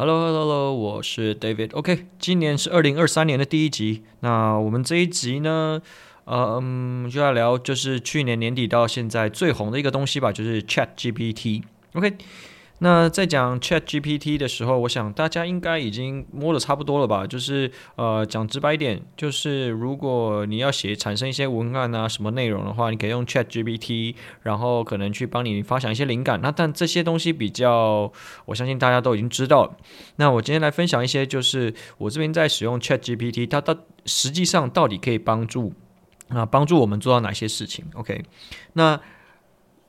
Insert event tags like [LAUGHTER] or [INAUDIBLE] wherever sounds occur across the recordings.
Hello，Hello，Hello，我是 David。OK，今年是二零二三年的第一集。那我们这一集呢，嗯，就要聊就是去年年底到现在最红的一个东西吧，就是 ChatGPT。OK。那在讲 ChatGPT 的时候，我想大家应该已经摸得差不多了吧？就是呃，讲直白一点，就是如果你要写产生一些文案啊什么内容的话，你可以用 ChatGPT，然后可能去帮你发想一些灵感。那但这些东西比较，我相信大家都已经知道。那我今天来分享一些，就是我这边在使用 ChatGPT，它到实际上到底可以帮助啊帮助我们做到哪些事情？OK，那。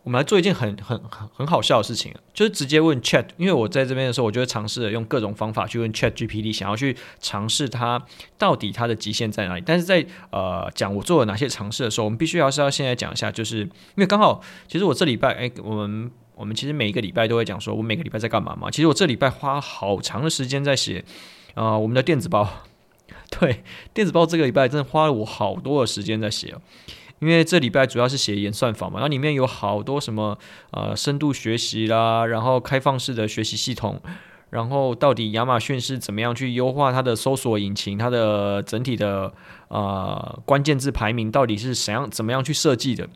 我们来做一件很很很很好笑的事情，就是直接问 Chat，因为我在这边的时候，我就会尝试着用各种方法去问 Chat GPT，想要去尝试它到底它的极限在哪里。但是在呃讲我做了哪些尝试的时候，我们必须要是要现在讲一下，就是因为刚好其实我这礼拜哎，我们我们其实每一个礼拜都会讲说我每个礼拜在干嘛嘛。其实我这礼拜花好长的时间在写啊、我们的电子报，[LAUGHS] 对，电子报这个礼拜真的花了我好多的时间在写哦。因为这礼拜主要是写演算法嘛，那里面有好多什么呃深度学习啦，然后开放式的学习系统，然后到底亚马逊是怎么样去优化它的搜索引擎，它的整体的呃关键字排名到底是怎样怎么样去设计的？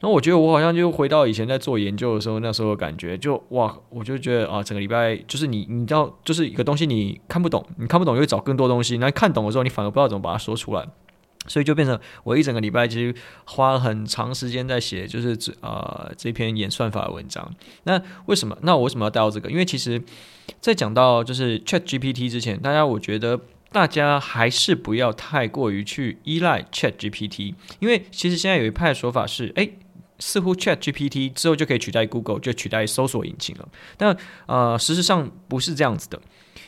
那我觉得我好像就回到以前在做研究的时候，那时候的感觉就哇，我就觉得啊，整个礼拜就是你你知道，就是一个东西你看不懂，你看不懂就会找更多东西，那看懂的时候你反而不知道怎么把它说出来。所以就变成我一整个礼拜其实花了很长时间在写，就是这呃这篇演算法的文章。那为什么？那我为什么要带到这个？因为其实，在讲到就是 ChatGPT 之前，大家我觉得大家还是不要太过于去依赖 ChatGPT，因为其实现在有一派的说法是，诶，似乎 ChatGPT 之后就可以取代 Google，就取代搜索引擎了。但呃，事实上不是这样子的，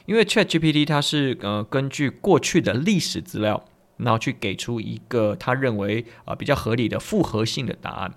因为 ChatGPT 它是呃根据过去的历史资料。然后去给出一个他认为啊比较合理的复合性的答案，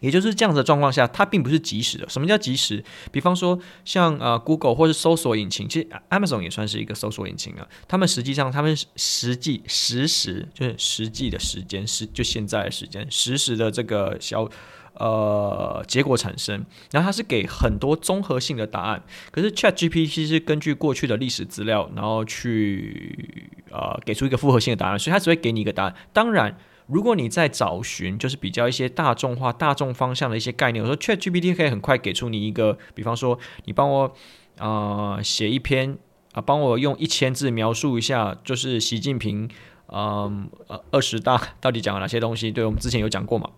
也就是这样子的状况下，它并不是即时的。什么叫即时？比方说像呃 Google 或是搜索引擎，其实 Amazon 也算是一个搜索引擎啊。他们实际上他们实际实时就是实际的时间是就现在的时间实时的这个小。呃，结果产生，然后它是给很多综合性的答案。可是 ChatGPT 是根据过去的历史资料，然后去呃给出一个复合性的答案，所以它只会给你一个答案。当然，如果你在找寻，就是比较一些大众化、大众方向的一些概念，我说 ChatGPT 可以很快给出你一个，比方说，你帮我呃写一篇啊、帮我用一千字描述一下，就是习近平嗯呃二十大到底讲了哪些东西？对，我们之前有讲过嘛。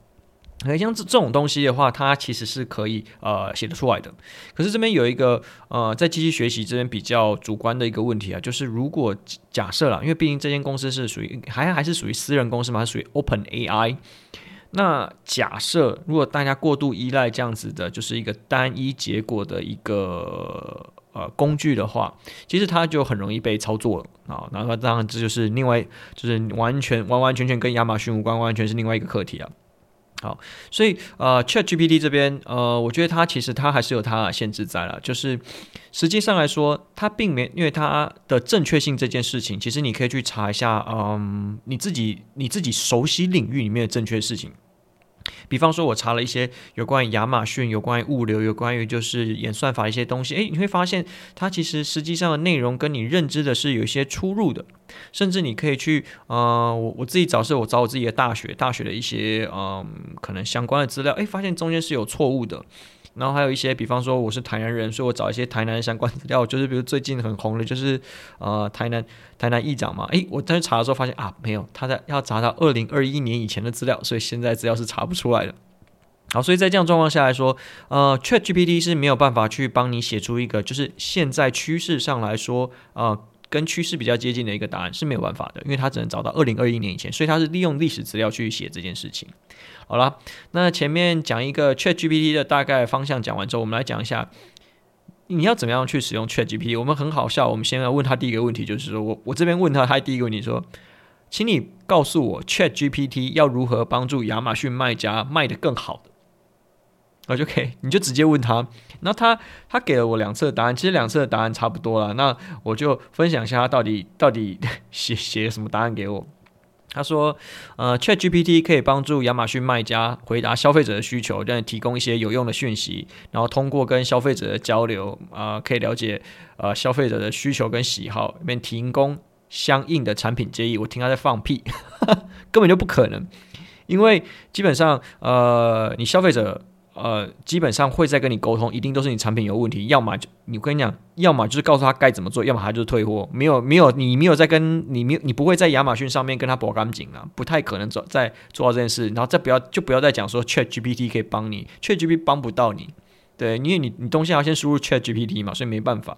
像这这种东西的话，它其实是可以呃写得出来的。可是这边有一个呃，在机器学习这边比较主观的一个问题啊，就是如果假设啦，因为毕竟这间公司是属于还还是属于私人公司嘛，属于 Open AI。那假设如果大家过度依赖这样子的，就是一个单一结果的一个呃工具的话，其实它就很容易被操作啊。那么当然这就是另外就是完全完完全全跟亚马逊无关，完完全是另外一个课题啊。好，所以呃，ChatGPT 这边呃，我觉得它其实它还是有它的限制在了，就是实际上来说，它并没因为它的正确性这件事情，其实你可以去查一下，嗯，你自己你自己熟悉领域里面的正确事情。比方说，我查了一些有关于亚马逊、有关于物流、有关于就是演算法一些东西，诶，你会发现它其实实际上的内容跟你认知的是有一些出入的，甚至你可以去，呃，我我自己找是我找我自己的大学，大学的一些，嗯，可能相关的资料，诶，发现中间是有错误的。然后还有一些，比方说我是台南人，所以我找一些台南相关资料，就是比如最近很红的，就是呃台南台南议长嘛，诶，我在查的时候发现啊，没有，他在要查到二零二一年以前的资料，所以现在资料是查不出来的。好，所以在这样状况下来说，呃，ChatGPT 是没有办法去帮你写出一个就是现在趋势上来说，呃。跟趋势比较接近的一个答案是没有办法的，因为它只能找到二零二一年以前，所以它是利用历史资料去写这件事情。好了，那前面讲一个 ChatGPT 的大概方向讲完之后，我们来讲一下你要怎么样去使用 ChatGPT。我们很好笑，我们先来问他第一个问题，就是说我我这边问他，他第一个问题说，请你告诉我 ChatGPT 要如何帮助亚马逊卖家卖得更好的。我就可以，你就直接问他，那他他给了我两次的答案，其实两次的答案差不多了。那我就分享一下他到底到底 [LAUGHS] 写写什么答案给我。他说：“呃，ChatGPT 可以帮助亚马逊卖家回答消费者的需求，让你提供一些有用的讯息，然后通过跟消费者的交流，啊、可以了解呃消费者的需求跟喜好，里面提供相应的产品建议。”我听他在放屁，[LAUGHS] 根本就不可能，因为基本上，呃，你消费者。呃，基本上会再跟你沟通，一定都是你产品有问题，要么就你跟你讲，要么就是告诉他该怎么做，要么他就是退货，没有没有你没有在跟你没你不会在亚马逊上面跟他搏感情啊，不太可能做再做到这件事，然后再不要就不要再讲说 ChatGPT 可以帮你，ChatGPT 帮不到你，对，因为你你东西要先输入 ChatGPT 嘛，所以没办法。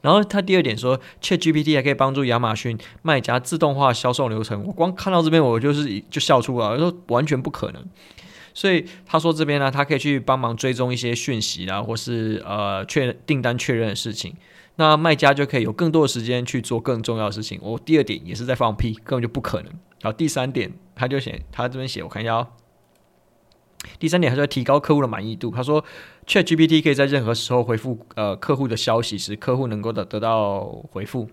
然后他第二点说，ChatGPT 还可以帮助亚马逊卖家自动化销售流程，我光看到这边我就是就笑出来，我说完全不可能。所以他说这边呢，他可以去帮忙追踪一些讯息啦，或是呃确订单确认的事情。那卖家就可以有更多的时间去做更重要的事情。我、第二点也是在放屁，根本就不可能。好，第三点他就写他这边写，我看一下哦。第三点，他说提高客户的满意度。他说，ChatGPT 可以在任何时候回复呃客户的消息，使客户能够得得到回复。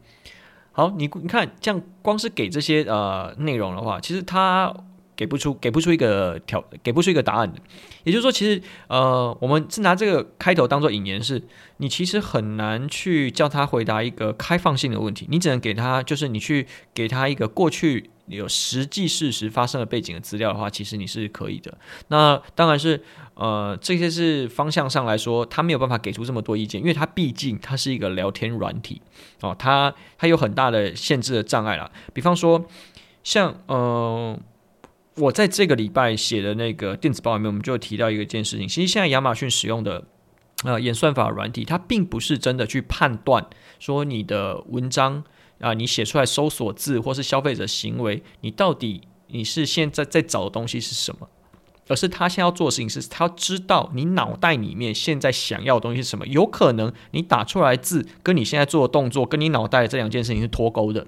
好，你你看，这样光是给这些呃内容的话，其实他。给不出给不出一个条给不出一个答案的，也就是说，其实呃，我们是拿这个开头当做引言，是你其实很难去叫他回答一个开放性的问题，你只能给他就是你去给他一个过去有实际事实发生的背景的资料的话，其实你是可以的。那当然是呃，这些是方向上来说，他没有办法给出这么多意见，因为他毕竟他是一个聊天软体哦，他他有很大的限制的障碍啦，比方说像呃。我在这个礼拜写的那个电子报里面，我们就提到一个件事情。其实现在亚马逊使用的呃演算法软体，它并不是真的去判断说你的文章啊、你写出来搜索字或是消费者行为，你到底你是现在在找的东西是什么，而是他现在要做的事情是，他知道你脑袋里面现在想要的东西是什么。有可能你打出来字跟你现在做的动作，跟你脑袋这两件事情是脱钩的。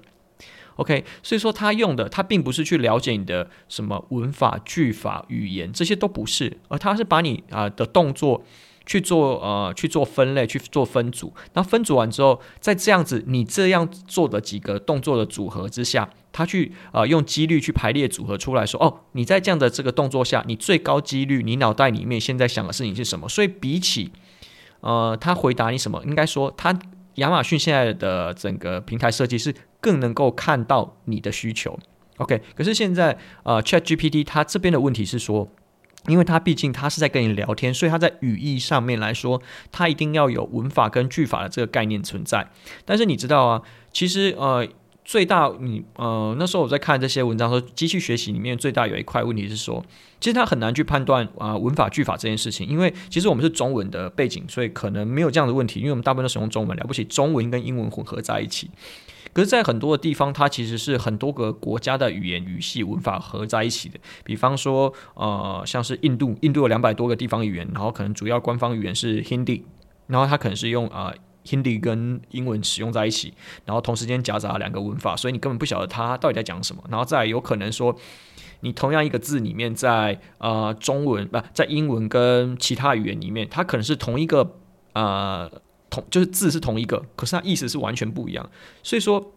OK，所以说他用的他并不是去了解你的什么文法、句法、语言，这些都不是，而他是把你啊、的动作去做呃去做分类、去做分组。那分组完之后，在这样子你这样做的几个动作的组合之下，他去啊、用几率去排列组合出来说，哦，你在这样的这个动作下，你最高几率你脑袋里面现在想的事情是什么？所以比起呃他回答你什么，应该说他。亚马逊现在的整个平台设计是更能够看到你的需求，OK？可是现在呃，ChatGPT 它这边的问题是说，因为它毕竟它是在跟你聊天，所以它在语义上面来说，它一定要有文法跟句法的这个概念存在。但是你知道啊，其实呃。最大，你呃，那时候我在看这些文章说，机器学习里面最大有一块问题是说，其实它很难去判断啊、文法句法这件事情，因为其实我们是中文的背景，所以可能没有这样的问题，因为我们大部分都使用中文，了不起中文跟英文混合在一起。可是，在很多的地方，它其实是很多个国家的语言语系文法合在一起的。比方说，呃，像是印度，印度有两百多个地方语言，然后可能主要官方语言是 Hindi，然后它可能是用啊。Hindi 跟英文使用在一起，然后同时间夹杂两个文法，所以你根本不晓得它到底在讲什么。然后再有可能说，你同样一个字里面在，在呃中文不在英文跟其他语言里面，它可能是同一个呃同就是字是同一个，可是它意思是完全不一样。所以说，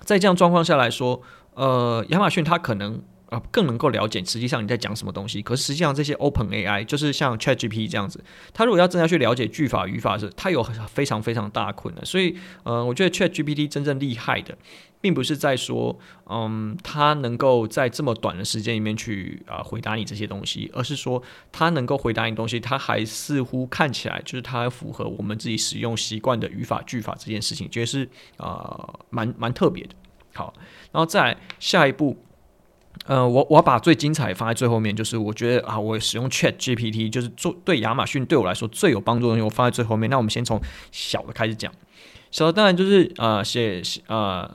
在这样状况下来说，呃，亚马逊它可能。更能够了解实际上你在讲什么东西。可是实际上这些 Open AI 就是像 ChatGPT 这样子，它如果要真的要去了解句法语法是，它有非常非常大困难。所以，呃，我觉得 ChatGPT 真正厉害的，并不是在说，嗯，它能够在这么短的时间里面去啊、回答你这些东西，而是说它能够回答你东西，它还似乎看起来就是它符合我们自己使用习惯的语法句法这件事情，觉得是啊蛮蛮特别的。好，然后再下一步。呃，我我把最精彩放在最后面，就是我觉得啊，我使用 Chat GPT 就是做对亚马逊对我来说最有帮助的东西，我放在最后面。那我们先从小的开始讲，小的当然就是呃写呃，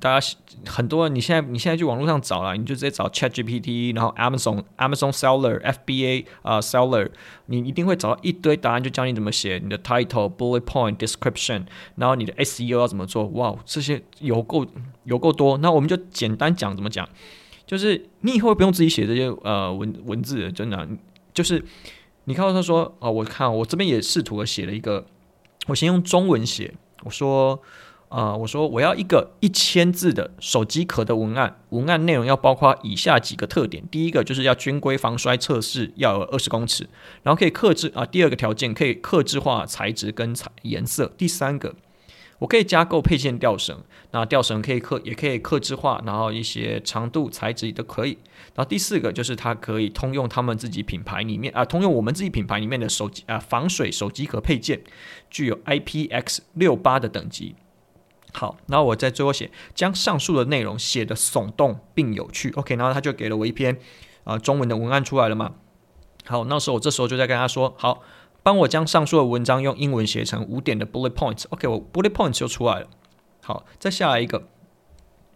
大家很多你现在你现在去网络上找了，你就直接找 Chat GPT，然后 Amazon Amazon Seller FBA 啊、Seller，你一定会找到一堆答案，就教你怎么写你的 Title Bullet Point Description，然后你的 SEO 要怎么做，哇，这些有够有够多。那我们就简单讲怎么讲。就是你以后不用自己写这些呃文文字，真的，就是你看到他说啊、我看我这边也试图的写了一个，我先用中文写，我说啊、我说我要一个一千字的手机壳的文案，文案内容要包括以下几个特点：第一个就是要军规防摔测试，要有二十公尺，然后可以克制啊；第二个条件可以克制化材质跟彩颜色；第三个。我可以加购配件吊绳，那吊绳可以刻也可以刻制化，然后一些长度材质都可以。然后第四个就是它可以通用他们自己品牌里面啊，通用我们自己品牌里面的手机啊防水手机壳配件，具有 IPX 六八的等级。好，然后我在最后写将上述的内容写得耸动并有趣。OK，然后他就给了我一篇啊中文的文案出来了嘛。好，那时候我这时候就在跟他说好。帮我将上述的文章用英文写成五点的 bullet points。OK，我 bullet points 就出来了。好，再下来一个，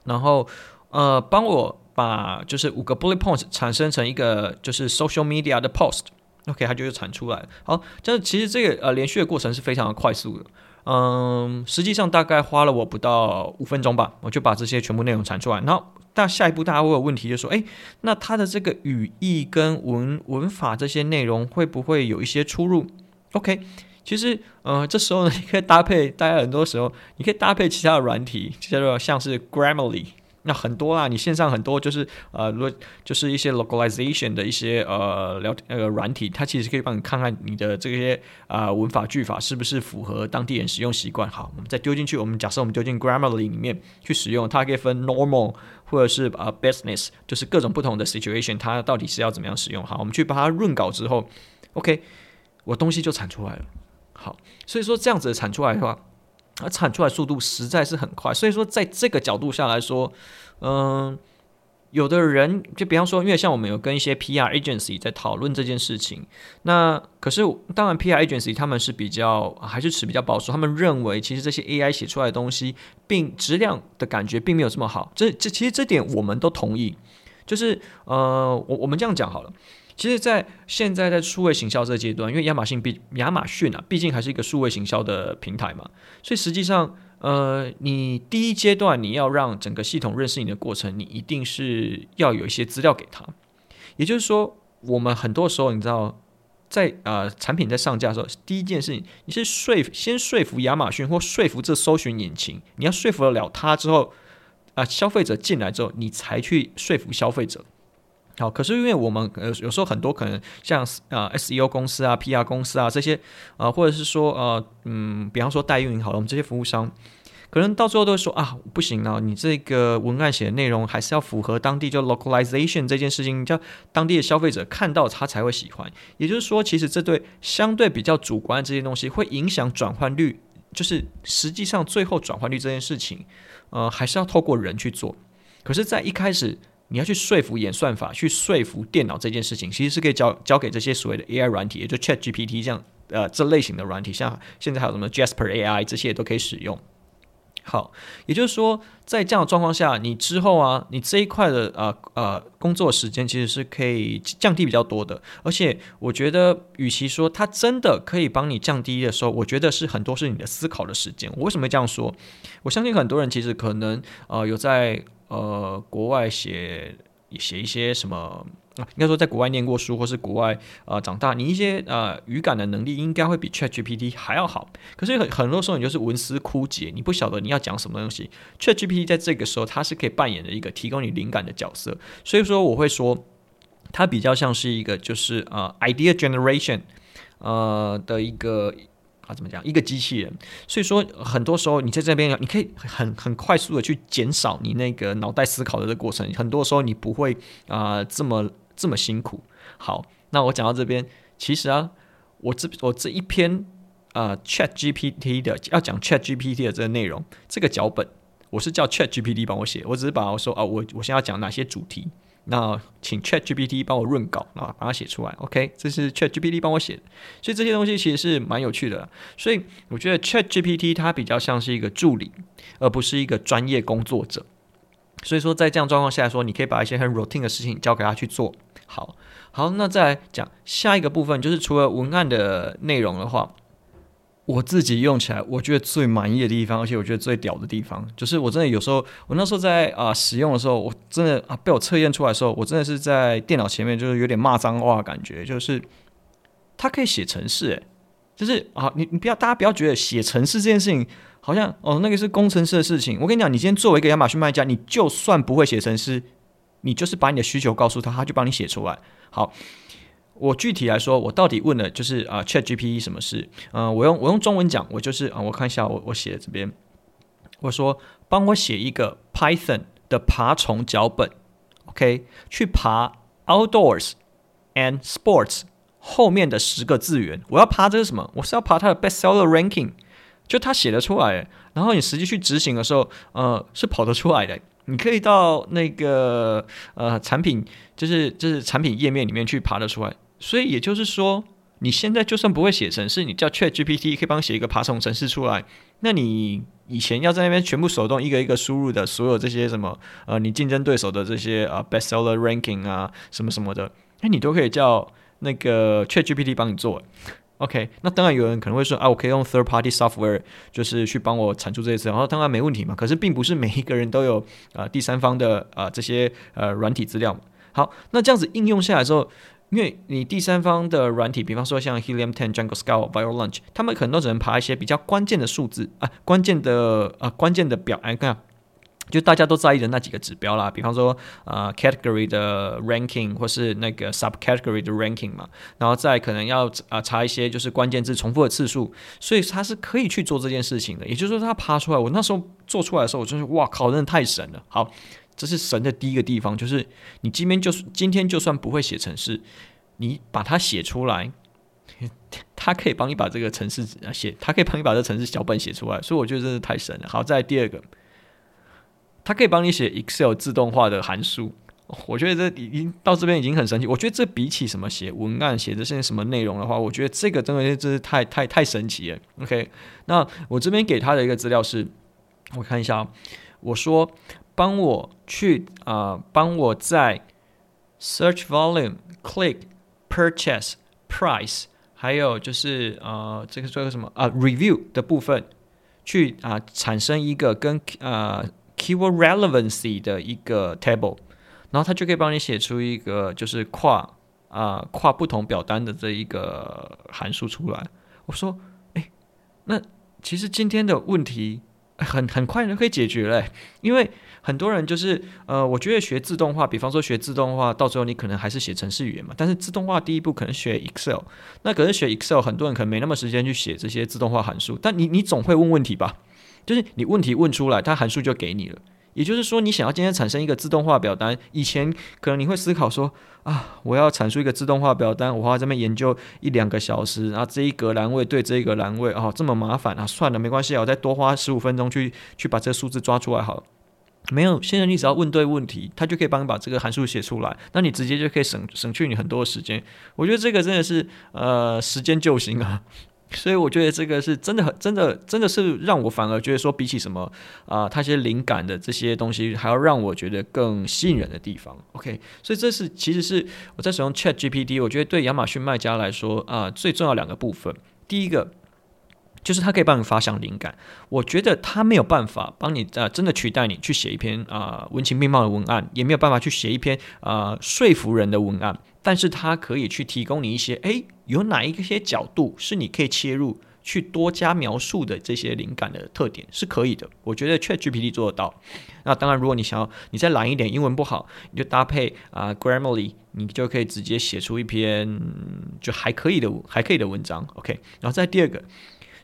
然后呃，帮我把就是五个 bullet points 产生成一个就是 social media 的 post。OK，它就又产出来了。好，这其实这个呃连续的过程是非常的快速的。嗯，实际上大概花了我不到五分钟吧，我就把这些全部内容产出来。然后，那下一步大家会有问题，就说：哎，那它的这个语义跟文文法这些内容会不会有一些出入？OK，其实，呃，这时候呢，你可以搭配，大家很多时候你可以搭配其他的软体，叫做像是 Grammarly。那很多啦，你线上很多就是呃，如果就是一些 localization 的一些呃聊那个软体，它其实可以帮你看看你的这些啊、呃、文法句法是不是符合当地人使用习惯。好，我们再丢进去，我们假设我们丢进 Grammarly 里面去使用，它可以分 normal 或者是啊、呃、business，就是各种不同的 situation，它到底是要怎么样使用。好，我们去把它润稿之后，OK，我东西就产出来了。好，所以说这样子产出来的话。它产出来速度实在是很快，所以说在这个角度下来说，嗯，有的人就比方说，因为像我们有跟一些 PR agency 在讨论这件事情，那可是当然 PR agency 他们是比较还是持比较保守，他们认为其实这些 AI 写出来的东西，并质量的感觉并没有这么好。这这其实这点我们都同意，就是呃，我我们这样讲好了。其实，在现在在数位行销这个阶段，因为亚马逊毕亚马逊啊，毕竟还是一个数位行销的平台嘛，所以实际上，呃，你第一阶段你要让整个系统认识你的过程，你一定是要有一些资料给他。也就是说，我们很多时候，你知道，在呃产品在上架的时候，第一件事情，你是说服先说服亚马逊或说服这搜寻引擎，你要说服得了他之后，啊、消费者进来之后，你才去说服消费者。好，可是因为我们呃有时候很多可能像啊 SEO 公司啊 PR 公司啊这些啊，或者是说呃嗯，比方说代运营好了，我们这些服务商，可能到最后都会说啊不行了，你这个文案写的内容还是要符合当地就 localization 这件事情，叫当地的消费者看到他才会喜欢。也就是说，其实这对相对比较主观的这些东西会影响转换率，就是实际上最后转换率这件事情，呃还是要透过人去做。可是，在一开始。你要去说服演算法，去说服电脑这件事情，其实是可以交交给这些所谓的 AI 软体，也就 ChatGPT 这样呃这类型的软体，像现在还有什么 Jasper AI 这些都可以使用。好，也就是说，在这样的状况下，你之后啊，你这一块的呃呃工作时间其实是可以降低比较多的。而且我觉得，与其说它真的可以帮你降低的时候，我觉得是很多是你的思考的时间。我为什么会这样说？我相信很多人其实可能呃有在。呃，国外写写一些什么？应该说，在国外念过书，或是国外呃长大，你一些呃语感的能力应该会比 ChatGPT 还要好。可是很很多时候，你就是文思枯竭，你不晓得你要讲什么东西。ChatGPT 在这个时候，它是可以扮演的一个提供你灵感的角色。所以说，我会说，它比较像是一个就是呃 idea generation 呃的一个。啊，怎么讲？一个机器人，所以说很多时候你在这边，你可以很很快速的去减少你那个脑袋思考的这个过程。很多时候你不会啊、这么这么辛苦。好，那我讲到这边，其实啊，我这我这一篇啊、Chat GPT 的要讲 Chat GPT 的这个内容，这个脚本我是叫 Chat GPT 帮我写，我只是把我说啊，我我现在要讲哪些主题。那请 ChatGPT 帮我润稿啊，把它写出来。OK，这是 ChatGPT 帮我写的，所以这些东西其实是蛮有趣的。所以我觉得 ChatGPT 它比较像是一个助理，而不是一个专业工作者。所以说，在这样状况下说，你可以把一些很 routine 的事情交给他去做。好，好，那再来讲下一个部分，就是除了文案的内容的话。我自己用起来，我觉得最满意的地方，而且我觉得最屌的地方，就是我真的有时候，我那时候在啊、使用的时候，我真的啊被我测验出来的时候，我真的是在电脑前面就是有点骂脏话的感觉，就是它可以写程式，诶，就是啊你你不要大家不要觉得写程式这件事情好像哦，那个是工程师的事情。我跟你讲，你今天作为一个亚马逊卖家，你就算不会写程式，你就是把你的需求告诉他，他就帮你写出来。好，我具体来说，我到底问了就是啊、，ChatGPT 什么事？嗯、我用我用中文讲，我就是啊、我看一下我我写的这边，我说帮我写一个 Python 的爬虫脚本，OK，去爬 outdoors and sports 后面的十个字元。我要爬这是什么？我是要爬它的 bestseller ranking。就他写得出来，然后你实际去执行的时候，呃，是跑得出来的。你可以到那个呃产品，就是就是产品页面里面去爬得出来。所以也就是说，你现在就算不会写程式，你叫 ChatGPT 可以帮你写一个爬虫程式出来。那你以前要在那边全部手动一个一个输入的所有这些什么呃，你竞争对手的这些啊、呃、bestseller ranking 啊什么什么的，那你都可以叫那个 ChatGPT 帮你做。OK，那当然有人可能会说啊，我可以用 third party software，就是去帮我产出这些资料，然后当然没问题嘛。可是并不是每一个人都有啊、第三方的啊、这些呃软体资料嘛。好，那这样子应用下来之后，因为你第三方的软体，比方说像 Helium 10、Django Scout、Bio-Lunch，他们可能都只能爬一些比较关键的数字啊，关键的啊关键的表，哎，看。就大家都在意的那几个指标啦，比方说啊、呃、category 的 ranking 或是那个 subcategory 的 ranking 嘛，然后再可能要啊、查一些就是关键字重复的次数，所以它是可以去做这件事情的。也就是说，它爬出来，我那时候做出来的时候，我就是哇靠，真的太神了。好，这是神的第一个地方，就是你今天就是今天就算不会写程式，你把它写出来，[LAUGHS] 他可以帮你把这个程式写，他可以帮你把这个程式脚本写出来，所以我觉得真是太神了。好，再第二个。他可以帮你写 Excel 自动化的函数，我觉得这已经到这边已经很神奇。我觉得这比起什么写文案、写这些什么内容的话，我觉得这个真的真是太太太神奇了。OK，那我这边给他的一个资料是，我看一下，我说帮我去啊、帮我在 Search Volume、Click、Purchase、Price，还有就是呃这个这个什么啊、Review 的部分去啊、产生一个跟啊。Keyword relevancy 的一个 table，然后它就可以帮你写出一个就是跨啊、跨不同表单的这一个函数出来。我说，哎，那其实今天的问题很很快就可以解决嘞，因为很多人就是呃，我觉得学自动化，比方说学自动化，到最后你可能还是写程式语言嘛。但是自动化第一步可能学 Excel，那可是学 Excel，很多人可能没那么时间去写这些自动化函数。但你你总会问问题吧？就是你问题问出来，它函数就给你了。也就是说，你想要今天产生一个自动化表单，以前可能你会思考说啊，我要产出一个自动化表单，我花这边研究一两个小时，然后这一格栏位对这一格栏位啊，这么麻烦啊，算了，没关系，我再多花十五分钟去去把这个数字抓出来好了。没有，现在你只要问对问题，它就可以帮你把这个函数写出来，那你直接就可以省省去你很多的时间。我觉得这个真的是呃时间救星啊。所以我觉得这个是真的很真的真的是让我反而觉得说比起什么啊、呃，它些灵感的这些东西，还要让我觉得更吸引人的地方。OK，所以这是其实是我在使用 Chat GPT，我觉得对亚马逊卖家来说啊、最重要两个部分。第一个就是它可以帮你发想灵感，我觉得它没有办法帮你啊、呃、真的取代你去写一篇啊、呃、文情并茂的文案，也没有办法去写一篇啊、说服人的文案。但是它可以去提供你一些，诶，有哪一些角度是你可以切入去多加描述的这些灵感的特点是可以的。我觉得 ChatGPT 做得到。那当然，如果你想要你再懒一点，英文不好，你就搭配啊、Grammarly，你就可以直接写出一篇就还可以的还可以的文章。OK，然后再第二个。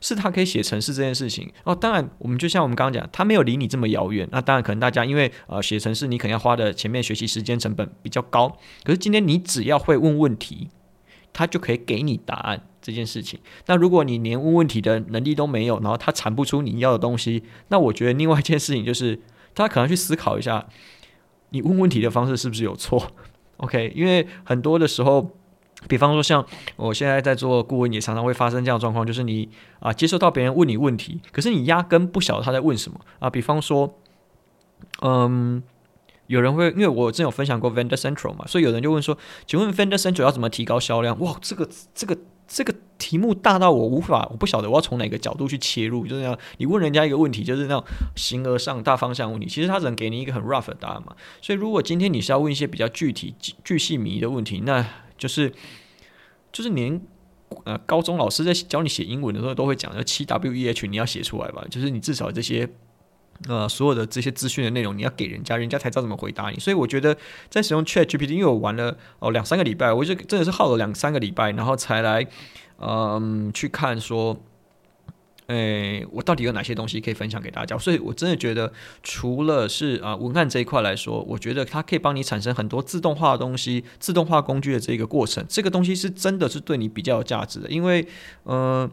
是他可以写程式这件事情哦，当然我们就像我们刚刚讲，他没有离你这么遥远。那当然可能大家因为呃写程式，你可能要花的前面学习时间成本比较高。可是今天你只要会问问题，他就可以给你答案这件事情。那如果你连问问题的能力都没有，然后他产不出你要的东西，那我觉得另外一件事情就是他可能去思考一下，你问问题的方式是不是有错？OK，因为很多的时候。比方说，像我现在在做顾问，也常常会发生这样的状况，就是你啊接受到别人问你问题，可是你压根不晓得他在问什么啊。比方说，嗯，有人会因为我之前有分享过 Vendor Central 嘛，所以有人就问说，请问 Vendor Central 要怎么提高销量？哇，这个这个这个题目大到我无法，我不晓得我要从哪个角度去切入，就是这样。你问人家一个问题，就是那种形而上大方向问题，其实他只能给你一个很 rough 的答案嘛。所以如果今天你是要问一些比较具体、巨细靡的问题，那就是，就是连呃高中老师在教你写英文的时候都会讲，要七 W E H 你要写出来吧，就是你至少这些呃所有的这些资讯的内容你要给人家，人家才知道怎么回答你。所以我觉得在使用 Chat GPT，因为我玩了哦两三个礼拜，我就真的是耗了两三个礼拜，然后才来嗯、去看说。诶，我到底有哪些东西可以分享给大家？所以我真的觉得，除了是啊文案这一块来说，我觉得它可以帮你产生很多自动化的东西、自动化工具的这个过程，这个东西是真的是对你比较有价值的。因为，嗯，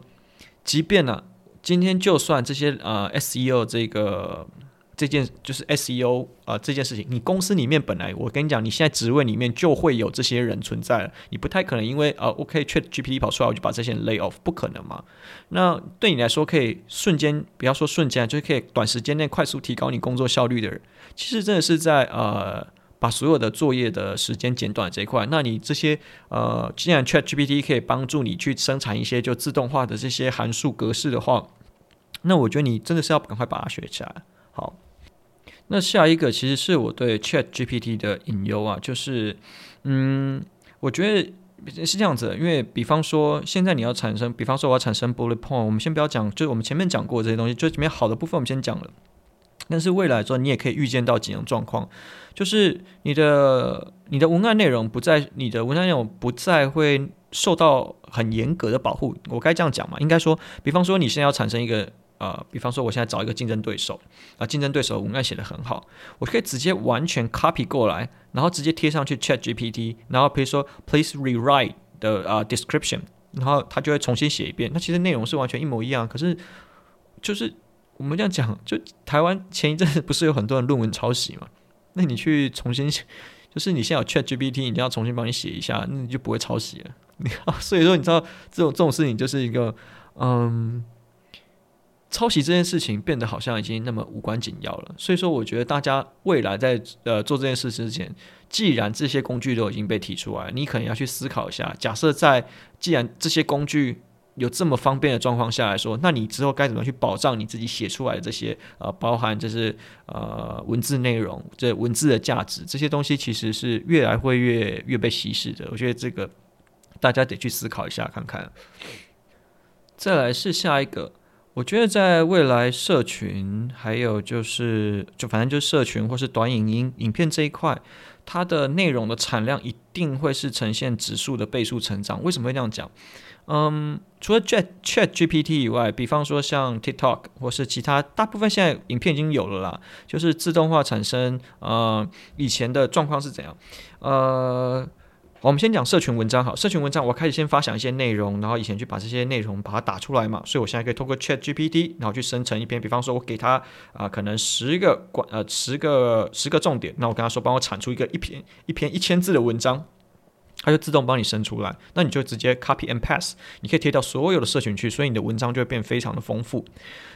即便呢、今天就算这些啊 SEO 这个。这件就是 SEO 啊、这件事情，你公司里面本来我跟你讲，你现在职位里面就会有这些人存在了，你不太可能因为、呃、OK，ChatGPT 跑出来我就把这些人 lay off，不可能嘛？那对你来说可以瞬间，不要说瞬间，就是可以短时间内快速提高你工作效率的人，其实真的是在呃把所有的作业的时间减短这一块。那你这些呃，既然 ChatGPT 可以帮助你去生产一些就自动化的这些函数格式的话，那我觉得你真的是要赶快把它学起来。好。那下一个其实是我对 Chat GPT 的隐忧啊，就是，嗯，我觉得是这样子，因为比方说现在你要产生，比方说我要产生 bullet point，我们先不要讲，就是我们前面讲过这些东西，就里面好的部分我们先讲了，但是未来说你也可以预见到几种状况，就是你的你的文案内容不再，你的文案内容不再会受到很严格的保护，我该这样讲吗？应该说，比方说你现在要产生一个。呃，比方说，我现在找一个竞争对手，啊，竞争对手文案写得很好，我可以直接完全 copy 过来，然后直接贴上去 Chat GPT，然后比如说 Please rewrite the 啊 description，然后他就会重新写一遍。那其实内容是完全一模一样，可是就是我们这样讲，就台湾前一阵子不是有很多人论文抄袭嘛？那你去重新写，就是你现在有 Chat GPT，你就要重新帮你写一下，那你就不会抄袭了。你 [LAUGHS] 所以说，你知道这种这种事情就是一个嗯。抄袭这件事情变得好像已经那么无关紧要了，所以说我觉得大家未来在呃做这件事之前，既然这些工具都已经被提出来，你可能要去思考一下，假设在既然这些工具有这么方便的状况下来说，那你之后该怎么去保障你自己写出来的这些呃包含就是呃文字内容，这文字的价值这些东西其实是越来会越越被稀释的，我觉得这个大家得去思考一下看看。再来是下一个。我觉得在未来，社群还有就是，就反正就是社群或是短影音影片这一块，它的内容的产量一定会是呈现指数的倍数成长。为什么会这样讲？嗯，除了 Chat Chat GPT 以外，比方说像 TikTok 或是其他，大部分现在影片已经有了啦，就是自动化产生。呃，以前的状况是怎样？呃。我们先讲社群文章好，社群文章我开始先发想一些内容，然后以前去把这些内容把它打出来嘛，所以我现在可以通过 Chat GPT，然后去生成一篇，比方说我给他啊、可能十个关呃十个十个重点，那我跟他说帮我产出一个一篇一篇一千字的文章，它就自动帮你生出来，那你就直接 copy and paste，你可以贴到所有的社群去，所以你的文章就会变非常的丰富，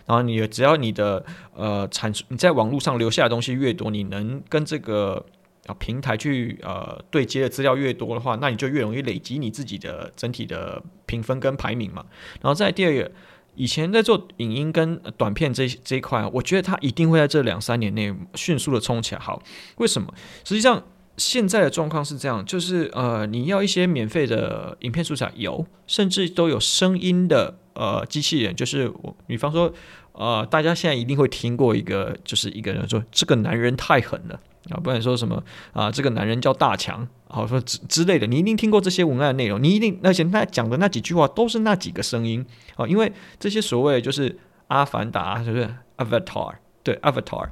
然后你只要你的呃产出你在网络上留下的东西越多，你能跟这个。啊，平台去呃对接的资料越多的话，那你就越容易累积你自己的整体的评分跟排名嘛。然后再第二个，以前在做影音跟短片这这一块，我觉得它一定会在这两三年内迅速的冲起来。好，为什么？实际上现在的状况是这样，就是呃你要一些免费的影片素材有，甚至都有声音的呃机器人，就是我比方说呃大家现在一定会听过一个，就是一个人说这个男人太狠了。啊，不然说什么啊？这个男人叫大强，好说之之类的，你一定听过这些文案内容，你一定而且他讲的那几句话都是那几个声音啊，因为这些所谓就是阿凡达，是不是？Avatar，对，Avatar，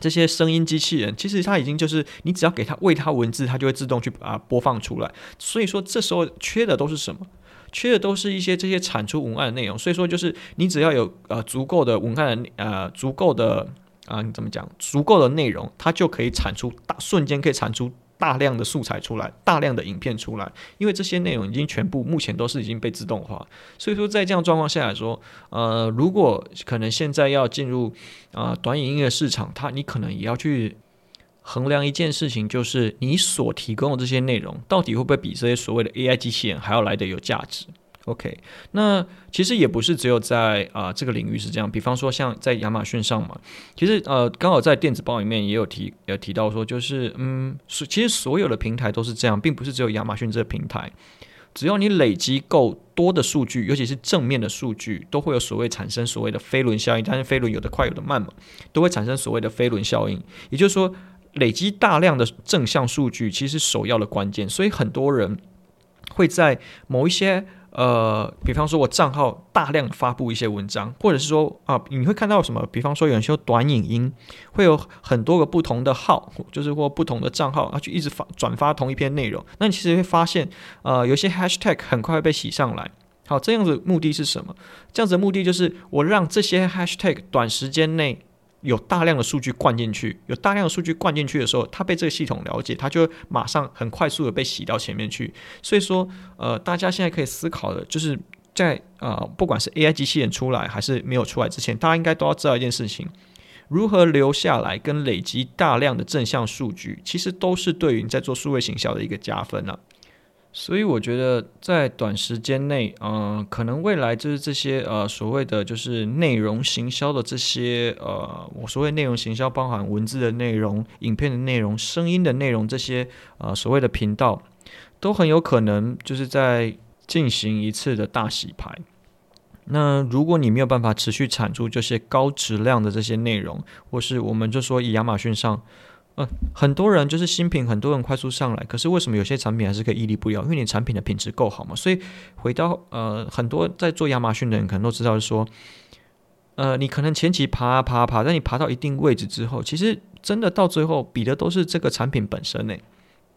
这些声音机器人，其实它已经就是你只要给它喂它文字，它就会自动去把它播放出来。所以说这时候缺的都是什么？缺的都是一些这些产出文案的内容。所以说就是你只要有呃足够的文案呃足够的。啊，你怎么讲？足够的内容，它就可以产出大瞬间可以产出大量的素材出来，大量的影片出来。因为这些内容已经全部目前都是已经被自动化，所以说在这样状况下来说，呃，如果可能现在要进入啊、短影音的市场，它你可能也要去衡量一件事情，就是你所提供的这些内容到底会不会比这些所谓的 AI 机器人还要来的有价值。OK，那其实也不是只有在啊、这个领域是这样，比方说像在亚马逊上嘛，其实呃刚好在电子报里面也有提有提到说，就是嗯，其实所有的平台都是这样，并不是只有亚马逊这个平台，只要你累积够多的数据，尤其是正面的数据，都会有所谓产生所谓的飞轮效应。但是飞轮有的快有的慢嘛，都会产生所谓的飞轮效应。也就是说，累积大量的正向数据，其实首要的关键。所以很多人会在某一些。呃，比方说，我账号大量发布一些文章，或者是说啊，你会看到什么？比方说，有些短影音会有很多个不同的号，就是或不同的账号啊，去一直发转发同一篇内容。那你其实会发现，呃，有些 hashtag 很快会被洗上来。好，这样子目的是什么？这样子的目的就是我让这些 hashtag 短时间内。有大量的数据灌进去，有大量的数据灌进去的时候，它被这个系统了解，它就马上很快速的被洗到前面去。所以说，呃，大家现在可以思考的，就是在呃，不管是 AI 机器人出来还是没有出来之前，大家应该都要知道一件事情：如何留下来跟累积大量的正向数据，其实都是对于你在做数位行销的一个加分啊。所以我觉得，在短时间内，嗯、可能未来就是这些呃所谓的就是内容行销的这些呃，我所谓内容行销包含文字的内容、影片的内容、声音的内容这些呃所谓的频道，都很有可能就是在进行一次的大洗牌。那如果你没有办法持续产出这些高质量的这些内容，或是我们就说以亚马逊上。呃，很多人就是新品，很多人快速上来，可是为什么有些产品还是可以屹立不摇？因为你产品的品质够好嘛。所以回到呃，很多在做亚马逊的人可能都知道，是说，呃，你可能前期爬啊爬啊爬，但你爬到一定位置之后，其实真的到最后比的都是这个产品本身呢。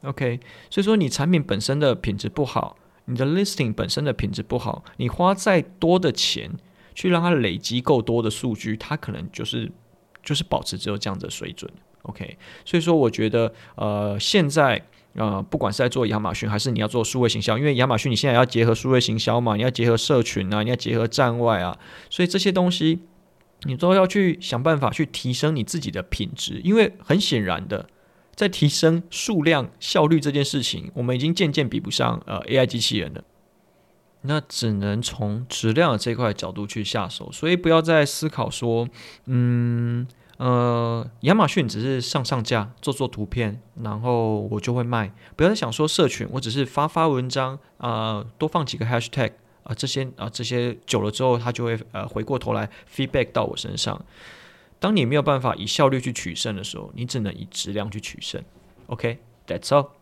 OK，所以说你产品本身的品质不好，你的 listing 本身的品质不好，你花再多的钱去让它累积够多的数据，它可能就是就是保持只有这样的水准。OK，所以说我觉得，呃，现在呃，不管是在做亚马逊，还是你要做数位行销，因为亚马逊你现在要结合数位行销嘛，你要结合社群啊，你要结合站外啊，所以这些东西你都要去想办法去提升你自己的品质，因为很显然的，在提升数量效率这件事情，我们已经渐渐比不上呃 AI 机器人了，那只能从质量的这块角度去下手，所以不要再思考说，嗯。呃，亚马逊只是上上架做做图片，然后我就会卖。不要再想说社群，我只是发发文章啊、多放几个 hashtag 啊、这些啊、这些久了之后，它就会呃回过头来 feedback 到我身上。当你没有办法以效率去取胜的时候，你只能以质量去取胜。OK，that's all。